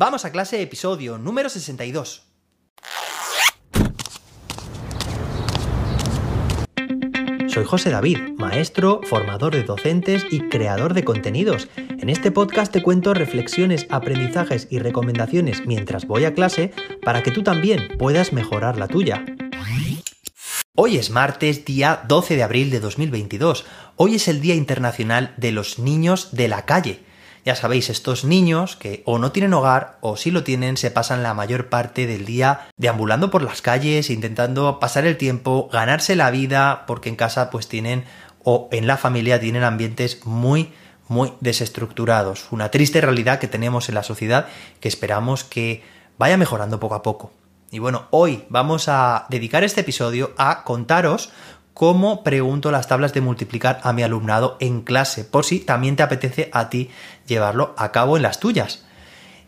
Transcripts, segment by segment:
Vamos a clase, episodio número 62. Soy José David, maestro, formador de docentes y creador de contenidos. En este podcast te cuento reflexiones, aprendizajes y recomendaciones mientras voy a clase para que tú también puedas mejorar la tuya. Hoy es martes, día 12 de abril de 2022. Hoy es el Día Internacional de los Niños de la Calle. Ya sabéis, estos niños que o no tienen hogar o si lo tienen se pasan la mayor parte del día deambulando por las calles, intentando pasar el tiempo, ganarse la vida, porque en casa pues tienen o en la familia tienen ambientes muy muy desestructurados. Una triste realidad que tenemos en la sociedad que esperamos que vaya mejorando poco a poco. Y bueno, hoy vamos a dedicar este episodio a contaros cómo pregunto las tablas de multiplicar a mi alumnado en clase, por si también te apetece a ti llevarlo a cabo en las tuyas.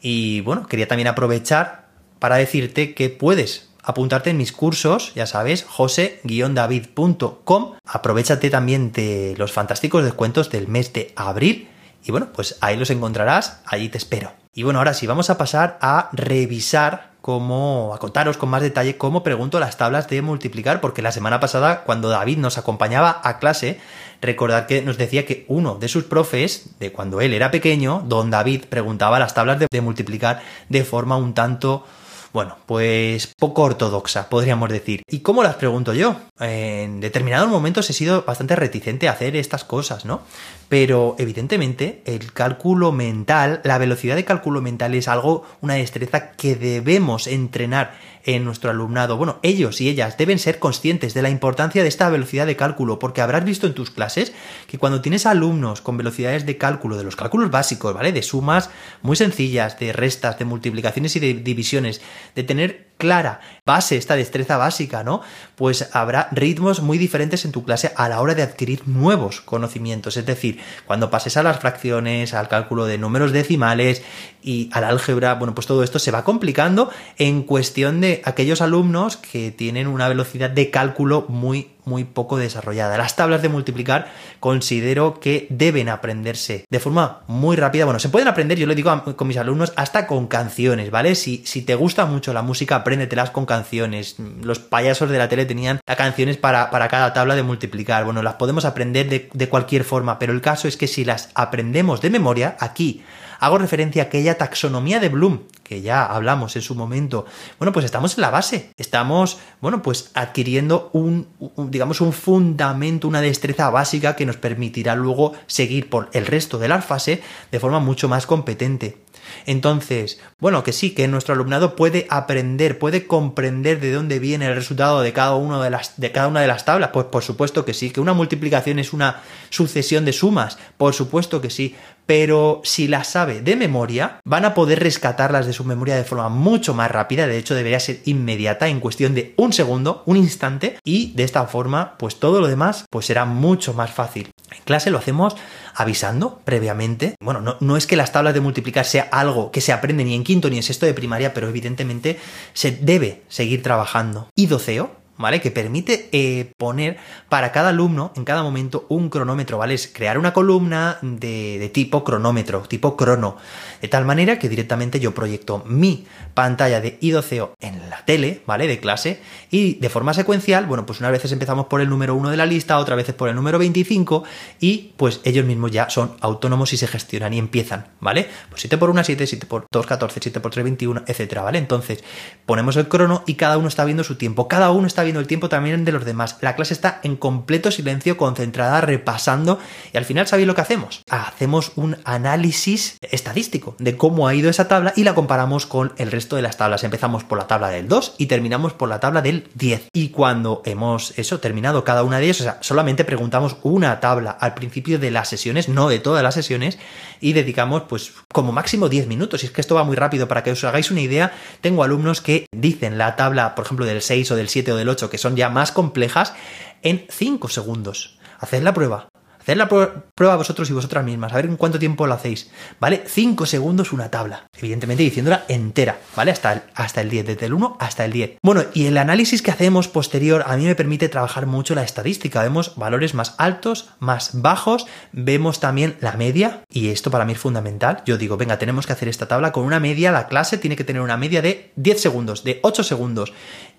Y bueno, quería también aprovechar para decirte que puedes apuntarte en mis cursos, ya sabes, jose-david.com. Aprovechate también de los fantásticos descuentos del mes de abril. Y bueno, pues ahí los encontrarás, allí te espero. Y bueno, ahora sí, vamos a pasar a revisar cómo, a contaros con más detalle cómo pregunto las tablas de multiplicar, porque la semana pasada, cuando David nos acompañaba a clase, recordad que nos decía que uno de sus profes, de cuando él era pequeño, don David, preguntaba las tablas de, de multiplicar de forma un tanto bueno, pues poco ortodoxa, podríamos decir. ¿Y cómo las pregunto yo? En determinados momentos he sido bastante reticente a hacer estas cosas, ¿no? Pero evidentemente el cálculo mental, la velocidad de cálculo mental es algo, una destreza que debemos entrenar en nuestro alumnado. Bueno, ellos y ellas deben ser conscientes de la importancia de esta velocidad de cálculo, porque habrás visto en tus clases que cuando tienes alumnos con velocidades de cálculo, de los cálculos básicos, ¿vale? De sumas muy sencillas, de restas, de multiplicaciones y de divisiones, de tener clara base, esta destreza básica, ¿no? Pues habrá ritmos muy diferentes en tu clase a la hora de adquirir nuevos conocimientos. Es decir, cuando pases a las fracciones, al cálculo de números decimales y al álgebra, bueno, pues todo esto se va complicando en cuestión de aquellos alumnos que tienen una velocidad de cálculo muy muy poco desarrollada. Las tablas de multiplicar considero que deben aprenderse de forma muy rápida. Bueno, se pueden aprender, yo le digo con mis alumnos, hasta con canciones, ¿vale? Si, si te gusta mucho la música, apréndetelas con canciones. Los payasos de la tele tenían canciones para, para cada tabla de multiplicar. Bueno, las podemos aprender de, de cualquier forma, pero el caso es que si las aprendemos de memoria, aquí hago referencia a aquella taxonomía de Bloom, que ya hablamos en su momento. Bueno, pues estamos en la base, estamos, bueno, pues adquiriendo un, digamos, un fundamento, una destreza básica que nos permitirá luego seguir por el resto de la fase de forma mucho más competente. Entonces, bueno, que sí, que nuestro alumnado puede aprender, puede comprender de dónde viene el resultado de cada, uno de, las, de cada una de las tablas. Pues por supuesto que sí, que una multiplicación es una sucesión de sumas, por supuesto que sí. Pero si las sabe de memoria, van a poder rescatarlas de su memoria de forma mucho más rápida. De hecho, debería ser inmediata, en cuestión de un segundo, un instante. Y de esta forma, pues todo lo demás, pues será mucho más fácil. En clase lo hacemos avisando previamente. Bueno, no, no, es que las tablas de multiplicar sea algo que se aprende ni en quinto ni en sexto de primaria, pero evidentemente se debe seguir trabajando. Y doceo, ¿vale? Que permite eh, poner para cada alumno en cada momento un cronómetro, ¿vale? Es crear una columna de, tipo cronómetro, tipo crono, de tal manera que directamente yo proyecto mi pantalla de idoceo en la tele, ¿vale? De clase y de forma secuencial, bueno, pues unas veces empezamos por el número 1 de la lista, otras veces por el número 25 y pues ellos mismos ya son autónomos y se gestionan y empiezan, ¿vale? Pues 7 por 1, 7, 7 por 2, 14, 7 por 3, 21, etcétera, ¿vale? Entonces ponemos el crono y cada uno está viendo su tiempo, cada uno está viendo el tiempo también de los demás. La clase está en completo silencio, concentrada, repasando y al final ¿sabéis lo que hacemos? Hacemos un análisis estadístico de cómo ha ido esa tabla y la comparamos con el resto de las tablas. Empezamos por la tabla del 2 y terminamos por la tabla del 10. Y cuando hemos eso terminado cada una de ellas, o sea, solamente preguntamos una tabla al principio de las sesiones, no de todas las sesiones, y dedicamos pues como máximo 10 minutos. Y es que esto va muy rápido para que os hagáis una idea. Tengo alumnos que dicen la tabla, por ejemplo, del 6 o del 7 o del 8 que son ya más complejas, en 5 segundos. Haced la prueba. Haced la prueba vosotros y vosotras mismas, a ver en cuánto tiempo lo hacéis, ¿vale? 5 segundos una tabla, evidentemente diciéndola entera, ¿vale? Hasta el, hasta el 10, desde el 1 hasta el 10. Bueno, y el análisis que hacemos posterior a mí me permite trabajar mucho la estadística. Vemos valores más altos, más bajos, vemos también la media, y esto para mí es fundamental. Yo digo, venga, tenemos que hacer esta tabla con una media, la clase tiene que tener una media de 10 segundos, de 8 segundos.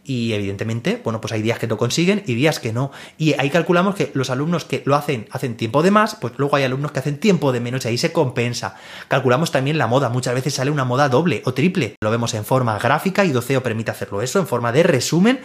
Y evidentemente, bueno, pues hay días que lo consiguen y días que no. Y ahí calculamos que los alumnos que lo hacen, hacen tiempo de más, pues luego hay alumnos que hacen tiempo de menos y ahí se compensa. Calculamos también la moda, muchas veces sale una moda doble o triple. Lo vemos en forma gráfica y Doceo permite hacerlo eso, en forma de resumen.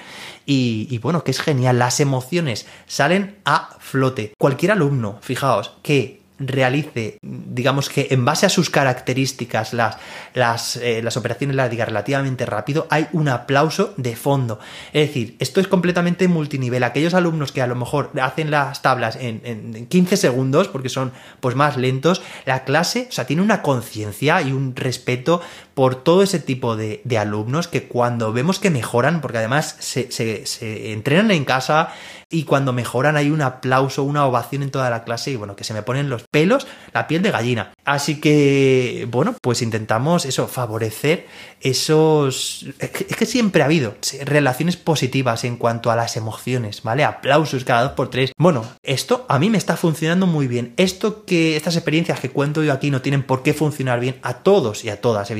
Y, bueno, que es genial, las emociones salen a flote. Cualquier alumno, fijaos, que realice, digamos que en base a sus características, las, las, eh, las operaciones las diga relativamente rápido, hay un aplauso de fondo. Es decir, esto es completamente multinivel. Aquellos alumnos que a lo mejor hacen las tablas en, en 15 segundos, porque son pues más lentos, la clase, o sea, tiene una conciencia y un respeto por todo ese tipo de, alumnos que cuando vemos que mejoran, porque además se, se, entrenan en casa, y cuando mejoran hay un aplauso, una ovación en toda la clase y bueno, que se me ponen los pelos, la piel de gallina. Así que, bueno, pues intentamos eso, favorecer esos... Es que siempre ha habido relaciones positivas en cuanto a las emociones, ¿vale? Aplausos cada dos por tres. Bueno, esto a mí me está funcionando muy bien. Esto que estas experiencias que cuento yo aquí no tienen por qué funcionar bien a todos y a todas,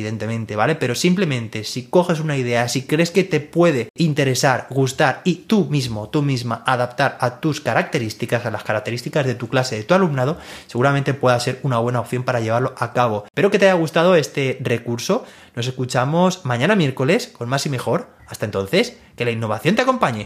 ¿vale? Pero simplemente si coges una idea, si crees que te puede interesar, gustar y tú mismo, tú misma, adaptar a tus características, a las características de tu clase, de tu alumnado, seguramente pueda ser una buena opción para llevarlo a cabo. Espero que te haya gustado este recurso. Nos escuchamos mañana miércoles con más y mejor. Hasta entonces, que la innovación te acompañe.